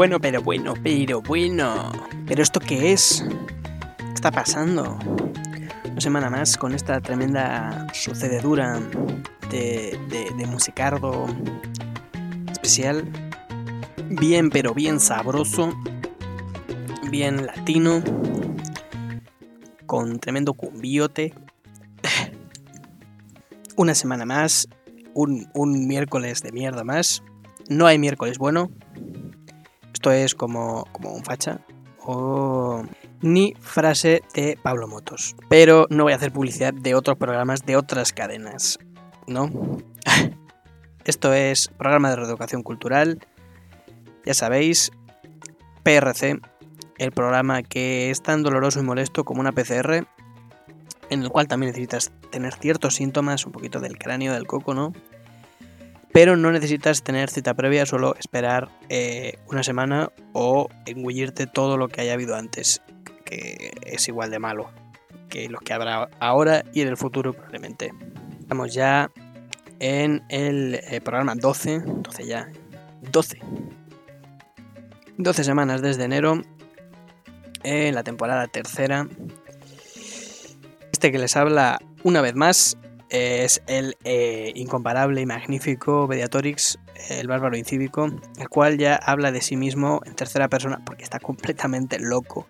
Bueno, pero bueno, pero bueno, pero bueno. ¿Pero esto qué es? ¿Qué está pasando? Una semana más con esta tremenda sucededura de, de, de musicardo especial. Bien, pero bien sabroso. Bien latino. Con tremendo cumbiote. Una semana más. Un, un miércoles de mierda más. No hay miércoles bueno. Esto es como, como un facha. O ni frase de Pablo Motos. Pero no voy a hacer publicidad de otros programas de otras cadenas. ¿No? Esto es programa de reeducación cultural. Ya sabéis, PRC, el programa que es tan doloroso y molesto como una PCR, en el cual también necesitas tener ciertos síntomas, un poquito del cráneo, del coco, ¿no? Pero no necesitas tener cita previa, solo esperar eh, una semana o engullirte todo lo que haya habido antes, que es igual de malo que lo que habrá ahora y en el futuro probablemente. Estamos ya en el eh, programa 12, 12 ya, 12. 12 semanas desde enero, en la temporada tercera. Este que les habla una vez más es el eh, incomparable y magnífico Mediatorix, el bárbaro incívico, el cual ya habla de sí mismo en tercera persona porque está completamente loco.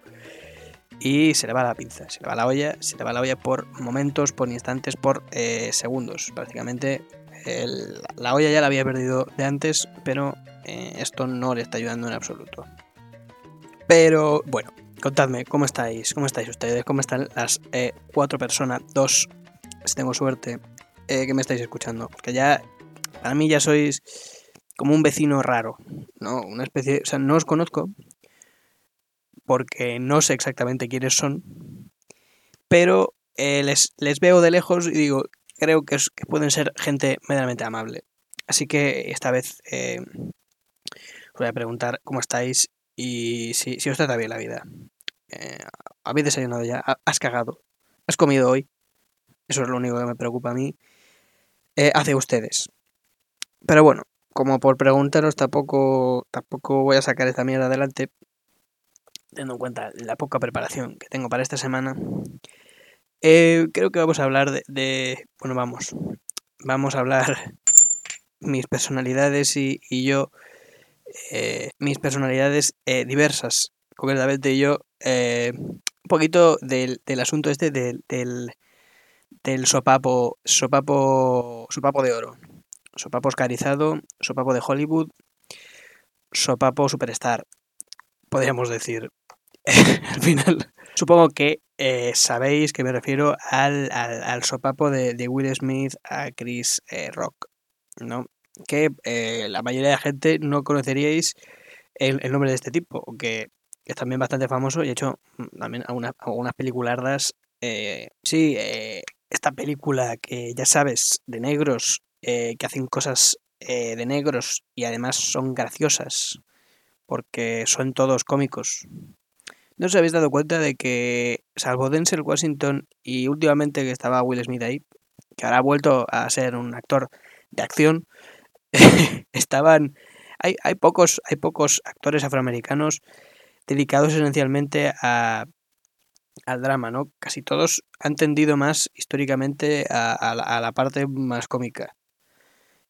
Y se le va la pinza, se le va la olla, se le va la olla por momentos, por instantes, por eh, segundos. Prácticamente la olla ya la había perdido de antes, pero eh, esto no le está ayudando en absoluto. Pero bueno, contadme, ¿cómo estáis? ¿Cómo estáis ustedes? ¿Cómo están las cuatro personas, dos si tengo suerte, eh, que me estáis escuchando. Porque ya, para mí ya sois como un vecino raro, ¿no? Una especie, o sea, no os conozco, porque no sé exactamente quiénes son, pero eh, les, les, veo de lejos y digo, creo que, pueden ser gente medianamente amable. Así que esta vez eh, os voy a preguntar cómo estáis y si, si os trata bien la vida. ¿Habéis desayunado ya? ¿Has cagado? ¿Has comido hoy? Eso es lo único que me preocupa a mí. Eh, hacia ustedes. Pero bueno, como por preguntaros, tampoco, tampoco voy a sacar esta mierda adelante. Teniendo en cuenta la poca preparación que tengo para esta semana. Eh, creo que vamos a hablar de, Bueno, vamos. Vamos a hablar mis personalidades y, yo. Eh, mis personalidades eh, diversas. Concretamente yo. Eh, un poquito del, del asunto este del del sopapo, sopapo, sopapo de oro, sopapo oscarizado, sopapo de Hollywood, sopapo superstar, podríamos decir. Al final, supongo que eh, sabéis que me refiero al, al, sopapo de, de, Will Smith a Chris eh, Rock, ¿no? Que eh, la mayoría de la gente no conoceríais el, nombre de este tipo, que es también bastante famoso y ha hecho mm, también algunas, algunas peliculardas. Sí, esta película que ya sabes, de negros, eh, que hacen cosas eh, de negros y además son graciosas, porque son todos cómicos. ¿No os habéis dado cuenta de que, salvo Denzel Washington y últimamente que estaba Will Smith ahí, que ahora ha vuelto a ser un actor de acción, estaban... Hay, hay, pocos, hay pocos actores afroamericanos dedicados esencialmente a al drama, ¿no? Casi todos han tendido más históricamente a, la, parte más cómica.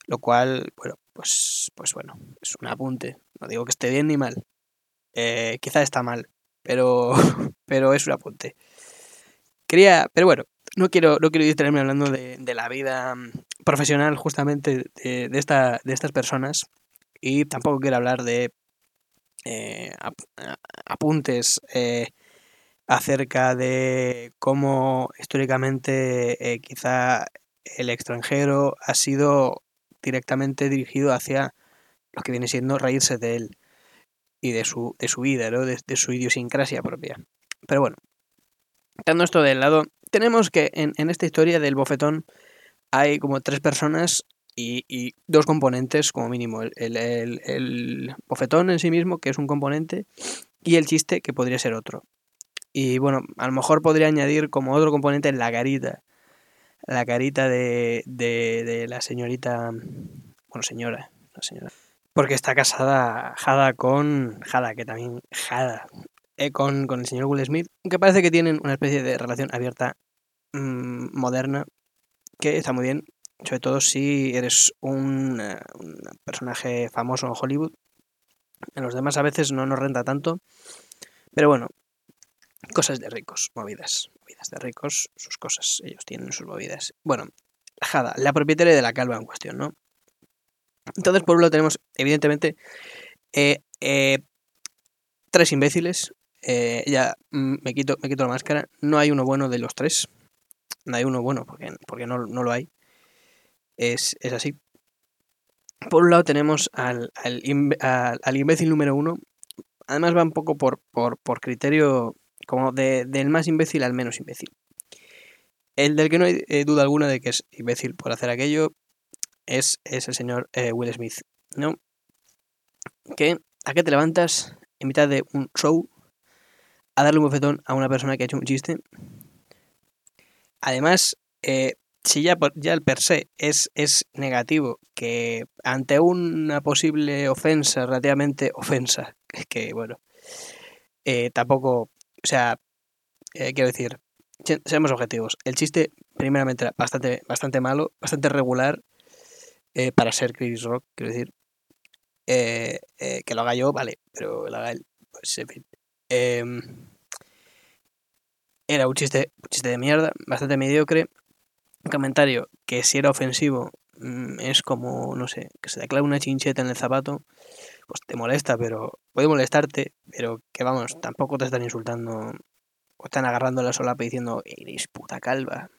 Lo cual, bueno, pues, pues bueno, es un apunte. No digo que esté bien ni mal. Eh, quizá está mal, pero, pero es un apunte. Quería, pero bueno, no quiero, no quiero distraerme hablando de, de la vida profesional justamente de, de, esta, de estas personas y tampoco quiero hablar de eh, apuntes eh, acerca de cómo históricamente eh, quizá el extranjero ha sido directamente dirigido hacia lo que viene siendo reírse de él y de su, de su vida, ¿no? de, su idiosincrasia propia. Pero bueno, dando esto de lado, tenemos que en, en, esta historia del bofetón hay como tres personas y, y dos componentes como mínimo. El, el, el, bofetón en sí mismo, que es un componente, y el chiste, que podría ser otro. Y bueno, a lo mejor podría añadir como otro componente la carita. La carita de, de, de la señorita. Bueno, señora. La señora. Porque está casada Jada con. Jada, que también. Jada. eh, con, con el señor Will Smith. Que parece que tienen una especie de relación abierta mm, moderna. Que está muy bien. Sobre todo si eres un, eh, un personaje famoso en Hollywood. En los demás a veces no nos renta tanto. Pero bueno, cosas de ricos, movidas. Movidas de ricos, sus cosas. Ellos tienen sus movidas. Bueno, Jada, la propietaria de la calva en cuestión, ¿no? Entonces, por un lado tenemos, evidentemente, eh, eh, tres imbéciles. Eh, ya mm, me quito, me quito la máscara. No hay uno bueno de los tres. No hay uno bueno porque, porque no, no lo hay. Es, es así. Por un lado tenemos al, al, al- al imbécil número uno. Además va un poco por, por, por criterio como de, del más imbécil al menos imbécil. El del que no hay eh, duda alguna de que es imbécil por hacer aquello es, es el señor eh, Will Smith, ¿no? Que a qué te levantas en mitad de un show a darle un bofetón a una persona que ha hecho un chiste. Además, eh, si ya, ya el per se es, es negativo, que ante una posible ofensa, relativamente ofensa, que, bueno, tampoco, o sea, eh, quiero decir, se- seamos objetivos. El chiste, primeramente, era bastante, bastante malo, bastante regular eh, para ser Chris Rock, quiero decir. Eh, eh, que lo haga yo, vale, pero lo haga él, pues en fin. Em, era un chiste, un chiste de mierda, bastante mediocre. Un comentario que si era ofensivo mm, es como, no sé, que se te clave una chincheta en el zapato, pues te molesta, pero puede molestarte, pero que vamos, tampoco te están insultando o están agarrando la solapa diciendo, eres puta calva.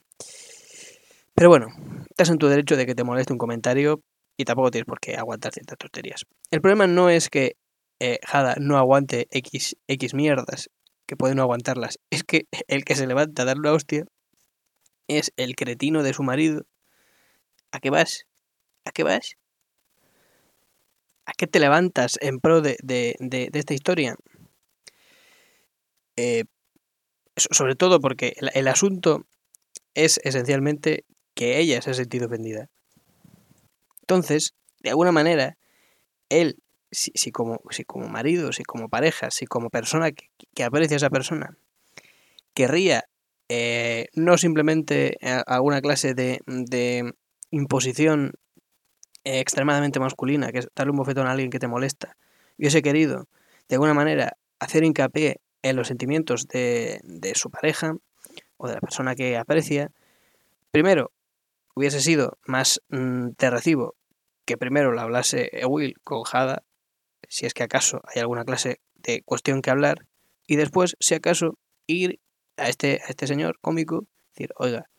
Pero bueno, estás en tu derecho de que te moleste un comentario y tampoco tienes por qué aguantar ciertas tonterías. El problema no es que eh, Jada no aguante X, X mierdas, que puede no aguantarlas, es que el que se levanta a darle una hostia es el cretino de su marido. ¿A qué vas? ¿A qué vas? ¿A qué te levantas en pro de, de, de, esta historia? Eh, so- sobre todo porque el, asunto es esencialmente que ella se ha sentido ofendida. Entonces, de alguna manera, él, si, como, si como marido, si como pareja, si como persona que, aprecia a esa persona, querría eh, no simplemente alguna clase de, de imposición extremadamente masculina, que es darle un bofetón a alguien que te molesta, hubiese querido, de alguna manera, hacer hincapié en los sentimientos de, de su pareja o de la persona que aprecia, primero hubiese sido más mm, de recibo que primero lo hablase Will con Jada, si es que acaso hay alguna clase de cuestión que hablar, y después, si acaso, ir a este, a este señor cómico, decir, oiga,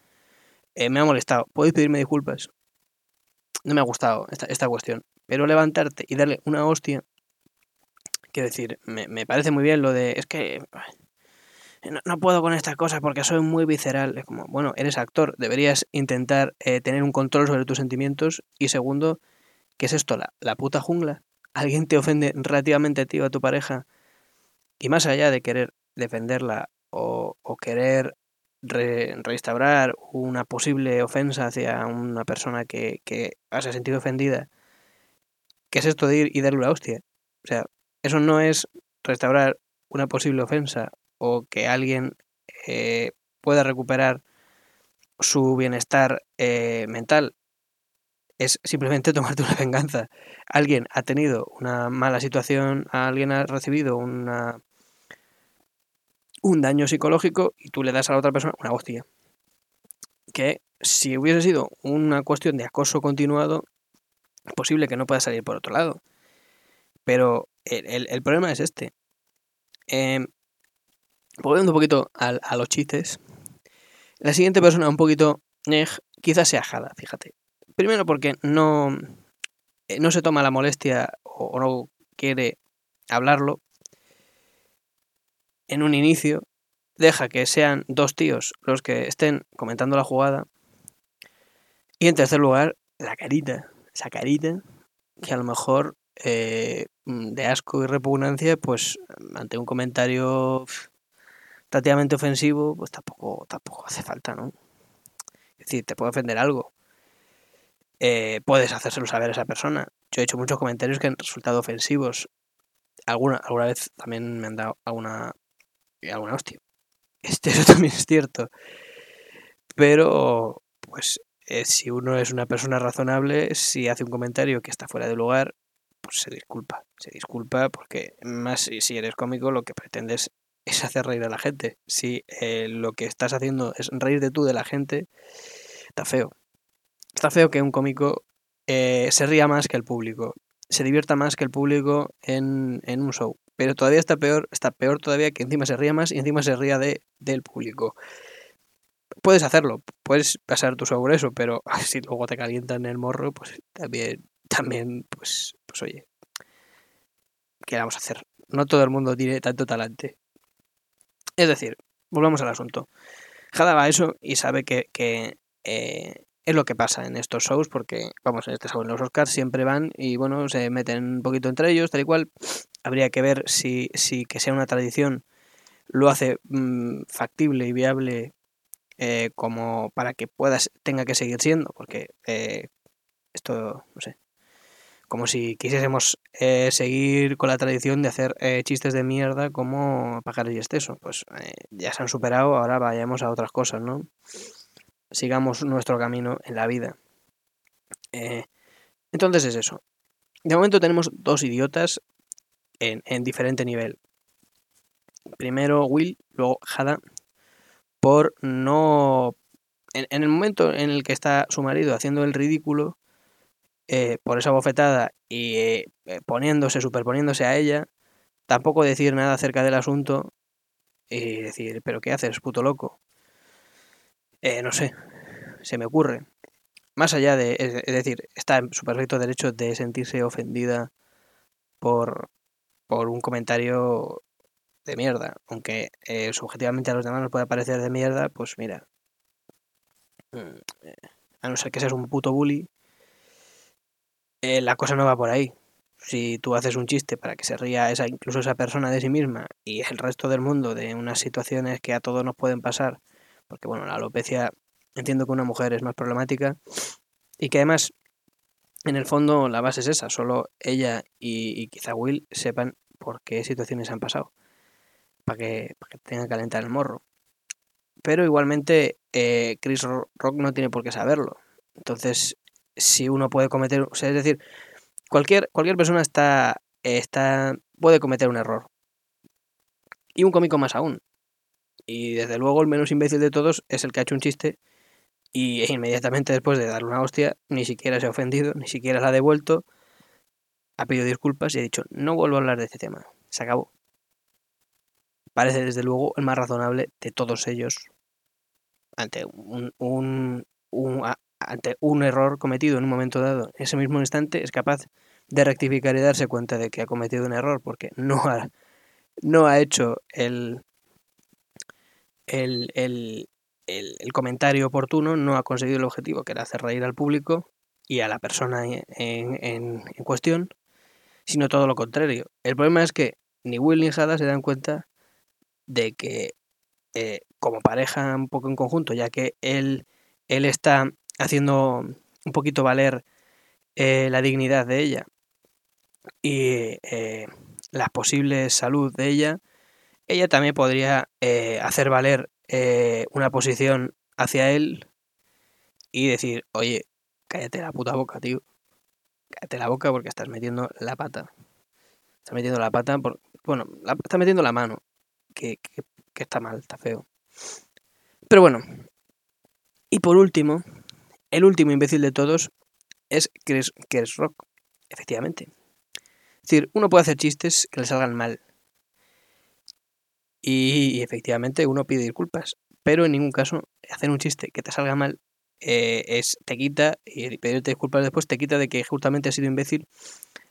eh, me ha molestado, ¿podéis pedirme disculpas? No me ha gustado esta, esta cuestión, pero levantarte y darle una hostia, quiero decir, me, me parece muy bien lo de, es que no, no puedo con estas cosas porque soy muy visceral. Es como, bueno, eres actor, deberías intentar eh, tener un control sobre tus sentimientos. Y segundo, ¿qué es esto? La, la puta jungla. Alguien te ofende relativamente a ti o a tu pareja. Y más allá de querer defenderla o, o querer re- restaurar una posible ofensa hacia una persona que, que se ha sentido ofendida, ¿qué es esto de ir y darle una hostia? O sea, eso no es restaurar una posible ofensa o que alguien eh, pueda recuperar su bienestar eh, mental es simplemente tomarte una venganza. Alguien ha tenido una mala situación, alguien ha recibido una, un daño psicológico y tú le das a la otra persona una hostia. Que si hubiese sido una cuestión de acoso continuado, es posible que no pueda salir por otro lado. Pero el, el, problema es este. Eh, volviendo un poquito a, a, los chistes, la siguiente persona un poquito eh, quizás sea Jada, fíjate. Primero porque no, eh, no se toma la molestia o, no quiere hablarlo en un inicio, deja que sean dos tíos los que estén comentando la jugada. Y en tercer lugar, la carita, esa carita que a lo mejor eh, de asco y repugnancia, pues ante un comentario relativamente ofensivo, pues tampoco, tampoco hace falta, ¿no? Es decir, te puede ofender algo. Eh, puedes hacérselo saber a esa persona. yo he hecho muchos comentarios que han resultado ofensivos. Alguna, alguna vez también me han dado alguna, alguna hostia. Este, eso también es cierto. Pero, pues, eh, si uno es una persona razonable, si hace un comentario que está fuera de lugar, pues se disculpa. Se disculpa porque, más si eres cómico, lo que pretendes es hacer reír a la gente. Si eh, lo que estás haciendo es reír de tú de la gente, está feo. Está feo que un cómico eh, se ría más que el público, se divierta más que el público en, en, un show. Pero todavía está peor, está peor todavía que encima se ría más y encima se ría de, del público. Puedes hacerlo, puedes pasar tu show eso, pero si luego te calientan el morro, pues también, también, pues, pues oye, ¿qué vamos a hacer? No todo el mundo tiene tanto talante. Es decir, volvamos al asunto. Jada va a eso y sabe que, que eh, es lo que pasa en estos shows, porque, vamos, en este show, en los Oscars siempre van y, bueno, se meten un poquito entre ellos, tal y cual. Habría que ver si, si que sea una tradición lo hace mmm, factible y viable eh, como para que puedas, tenga que seguir siendo, porque eh, esto, no sé, como si quisiésemos eh, seguir con la tradición de hacer eh, chistes de mierda como pájaros y exceso. Pues ya se han superado, ahora vayamos a otras cosas, ¿no? Sigamos nuestro camino en la vida. Entonces es eso. De momento tenemos dos idiotas en, en diferente nivel. Primero Will, luego Hada, por no... En, en, el momento en el que está su marido haciendo el ridículo, eh, por esa bofetada y eh, poniéndose, superponiéndose a ella, tampoco decir nada acerca del asunto y decir, pero ¿qué haces, puto loco? Eh, no sé, se me ocurre. Más allá de, es, decir, está en su perfecto derecho de sentirse ofendida por, por un comentario de mierda, aunque eh, subjetivamente a los demás nos pueda parecer de mierda, pues mira, mm, a no ser que seas un puto bully, eh, la cosa no va por ahí. Si tú haces un chiste para que se ría esa, incluso esa persona de sí misma y el resto del mundo de unas situaciones que a todos nos pueden pasar, porque bueno, la alopecia entiendo que una mujer es más problemática y que además en el fondo la base es esa, solo ella y, y quizá Will sepan por qué situaciones han pasado, para que, tengan que calentar el morro. Pero igualmente eh, Chris Rock no tiene por qué saberlo. Entonces si uno puede cometer, o sea, es decir, cualquier, cualquier persona está, está, puede cometer un error. Y un cómico más aún. Y desde luego el menos imbécil de todos es el que ha hecho un chiste y inmediatamente después de darle una hostia, ni siquiera se ha ofendido, ni siquiera la ha devuelto, ha pedido disculpas y ha dicho, no vuelvo a hablar de este tema. Se acabó. Parece desde luego el más razonable de todos ellos ante un, un, un, ante un error cometido en un momento dado, en ese mismo instante, es capaz de rectificar y darse cuenta de que ha cometido un error porque no ha, no ha hecho el, el, el, el, comentario oportuno, no ha conseguido el objetivo que era hacer reír al público y a la persona en, cuestión, sino todo lo contrario. El problema es que ni Will ni Hada se dan cuenta de que eh, como pareja un poco en conjunto, ya que él, él está haciendo un poquito valer eh, la dignidad de ella y eh, la posible salud de ella, ella también podría eh, hacer valer eh, una posición hacia él y decir, oye, cállate la puta boca, tío. Cállate la boca porque estás metiendo la pata. Estás metiendo la pata, por, bueno, la, estás metiendo la mano, que, que, está mal, está feo. Pero bueno, y por último, el último imbécil de todos es Chris, Chris Rock, efectivamente. Es decir, uno puede hacer chistes que le salgan mal. Y, efectivamente uno pide disculpas. Pero en ningún caso hacer un chiste que te salga mal eh, es te quita, y pedirte disculpas después te quita de que justamente has sido imbécil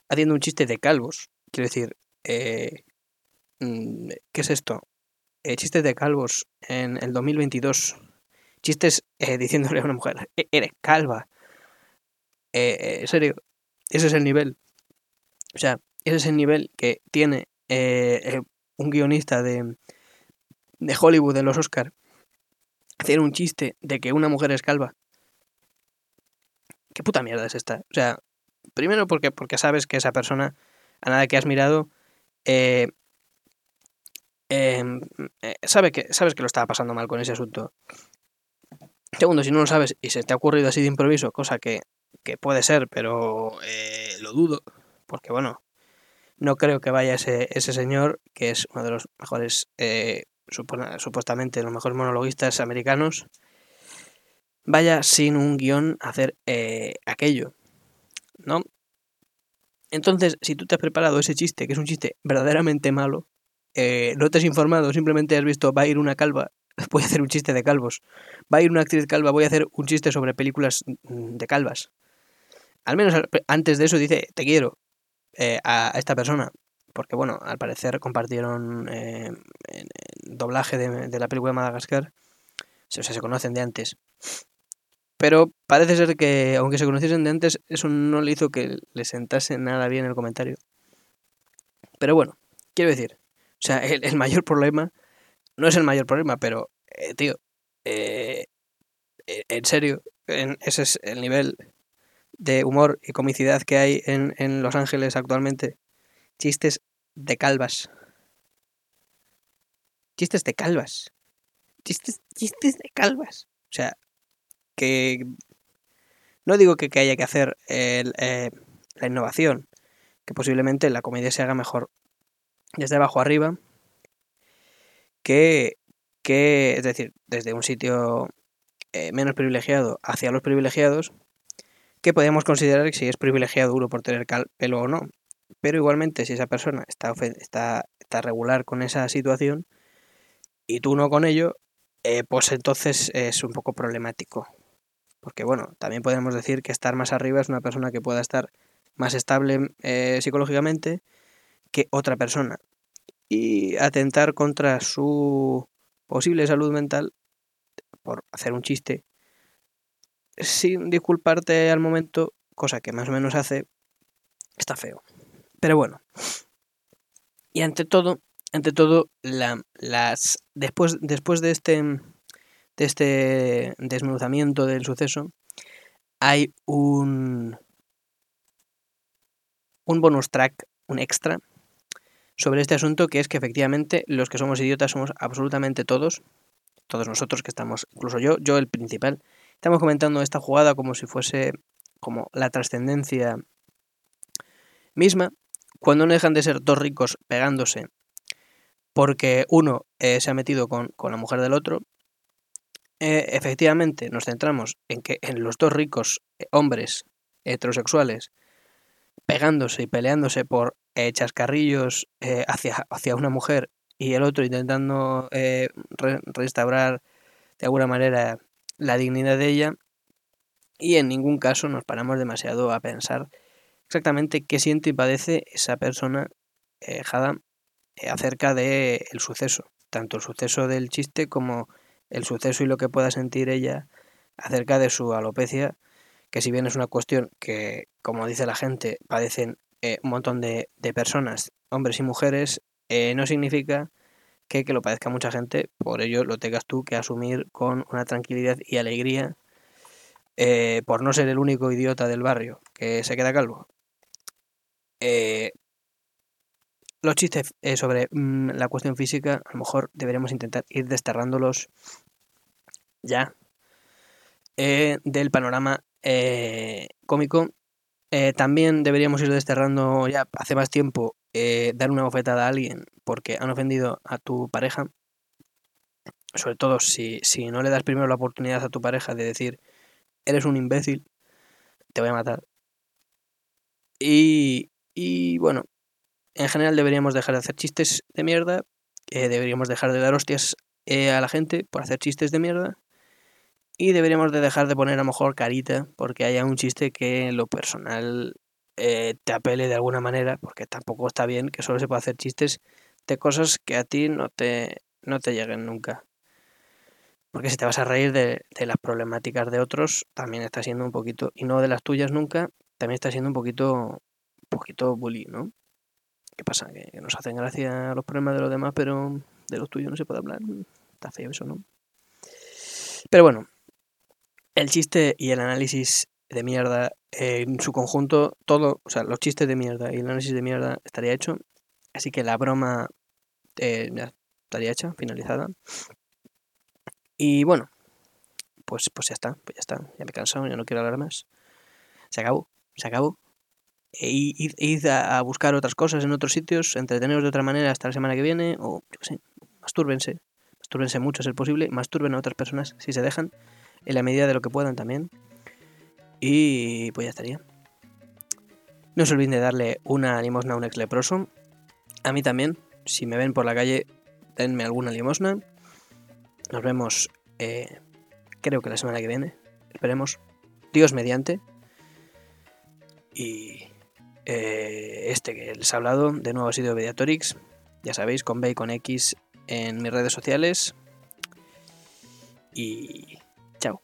haciendo un chiste de calvos. Quiero decir, eh, mm, ¿qué es esto? Eh, chistes de calvos en el 2022 chistes eh, diciéndole a una mujer, e-, eres calva. En serio, ese es el nivel. O sea, ese es el nivel que tiene un guionista de, de Hollywood en los Oscar. Hacer un chiste de que una mujer es calva. ¿Qué puta mierda es esta? O sea, Primero porque, porque sabes que esa persona, a nada que has mirado, eh, em, eh, sabe que, sabes que lo estaba pasando mal con ese asunto. Segundo, si no lo sabes y se te ha ocurrido así de improviso, cosa que, que puede ser, pero eh, lo dudo, porque bueno, no creo que vaya ese, ese señor, que es uno de los mejores, eh, supuestamente los mejores monologuistas americanos, vaya sin un guion a hacer eh, aquello, ¿no? Entonces, si tú te has preparado ese chiste, que es un chiste verdaderamente malo, no te has informado, simplemente has visto va a ir una calva voy a hacer un chiste de calvos. Va a ir una actriz calva, voy a hacer un chiste sobre películas mm, de calvas. Al menos antes de eso dice, te quiero eh, a esta persona. Porque bueno, al parecer compartieron eh, doblaje de, la película de Madagascar. O sea, se conocen de antes. Pero parece ser que, aunque se conociesen de antes, eso no le hizo que le sentase nada bien el comentario. Pero bueno, quiero decir, o sea, el mayor problema no es el mayor problema, pero, eh, tío, eh, en serio, ese es el nivel de humor y comicidad que hay en, en Los Ángeles actualmente. Chistes de calvas. Chistes de calvas. Chistes, chistes de calvas. O sea, que... No digo que, haya que hacer la innovación, que posiblemente la comedia se haga mejor desde abajo arriba, que, que es decir, desde un sitio eh, menos privilegiado hacia los privilegiados, que podemos considerar si es privilegiado uno por tener pelo o no. Pero igualmente, si esa persona está, está, regular con esa situación y tú no con ello, eh, pues entonces es un poco problemático. Porque bueno, también podemos decir que estar más arriba es una persona que pueda estar más estable eh, psicológicamente que otra persona y atentar contra su posible salud mental por hacer un chiste sin disculparte al momento, cosa que más o menos hace, está feo. Pero bueno. Y ante todo, ante todo, las después, después de este de este desmenuzamiento del suceso, hay un un bonus track, un extra, sobre este asunto, que es que efectivamente los que somos idiotas somos absolutamente todos, todos nosotros que estamos, incluso yo, yo el principal, estamos comentando esta jugada como si fuese como la trascendencia misma, cuando no dejan de ser dos ricos pegándose porque uno eh, se ha metido con, la mujer del otro, eh, efectivamente nos centramos en que en los dos ricos eh, hombres heterosexuales pegándose y peleándose por chascarrillos hacia, hacia una mujer y el otro intentando restaurar de alguna manera la dignidad de ella y en ningún caso nos paramos demasiado a pensar exactamente qué siente y padece esa persona Jada acerca del el suceso, tanto el suceso del chiste como el suceso y lo que pueda sentir ella acerca de su alopecia, que si bien es una cuestión que, como dice la gente, padecen eh, un montón de, personas, hombres y mujeres, eh, no significa que, que lo padezca mucha gente, por ello lo tengas tú que asumir con una tranquilidad y alegría eh, por no ser el único idiota del barrio que se queda calvo. los chistes sobre mm, la cuestión física, a lo mejor deberíamos intentar ir desterrándolos ya del panorama cómico eh, también deberíamos ir desterrando ya hace más tiempo eh, dar una bofetada a alguien porque han ofendido a tu pareja. Sobre todo si, si no le das primero la oportunidad a tu pareja de decir, eres un imbécil, te voy a matar. Y, y bueno, en general deberíamos dejar de hacer chistes de mierda, eh, deberíamos dejar de dar hostias a la gente por hacer chistes de mierda y deberíamos de dejar de poner a lo mejor carita porque haya un chiste que en lo personal eh, te apele de alguna manera, porque tampoco está bien que solo se pueda hacer chistes de cosas que a ti no te, no te lleguen nunca. Porque si te vas a reír de, las problemáticas de otros, también está siendo un poquito, y no de las tuyas nunca, también está siendo un poquito, poquito bully, ¿no? ¿Qué pasa? Que, que nos hacen gracia los problemas de los demás, pero de los tuyos no se puede hablar. Está feo eso, ¿no? Pero bueno, el chiste y el análisis de mierda en su conjunto, todo, o sea, los chistes de mierda y el análisis de mierda estaría hecho. Así que la broma eh, estaría hecha, finalizada. Y bueno, pues, pues ya está, pues ya está, ya me he ya no quiero hablar más. Se acabó, se acabó. E id, a, a buscar otras cosas en otros sitios, entreteneros de otra manera hasta la semana que viene, o yo qué sé, mastúrbense, mastúrbense mucho si es posible, masturben a otras personas si se dejan, en la medida de lo que puedan también. Y pues ya estaría. No se olviden de darle una limosna a un ex leproso. A mí también. Si me ven por la calle, denme alguna limosna. Nos vemos, eh, creo que la semana que viene. Esperemos. Dios mediante. Y eh, este que les he hablado, de nuevo ha sido Mediatorix. Ya sabéis, con B y con X en mis redes sociales. Y chao.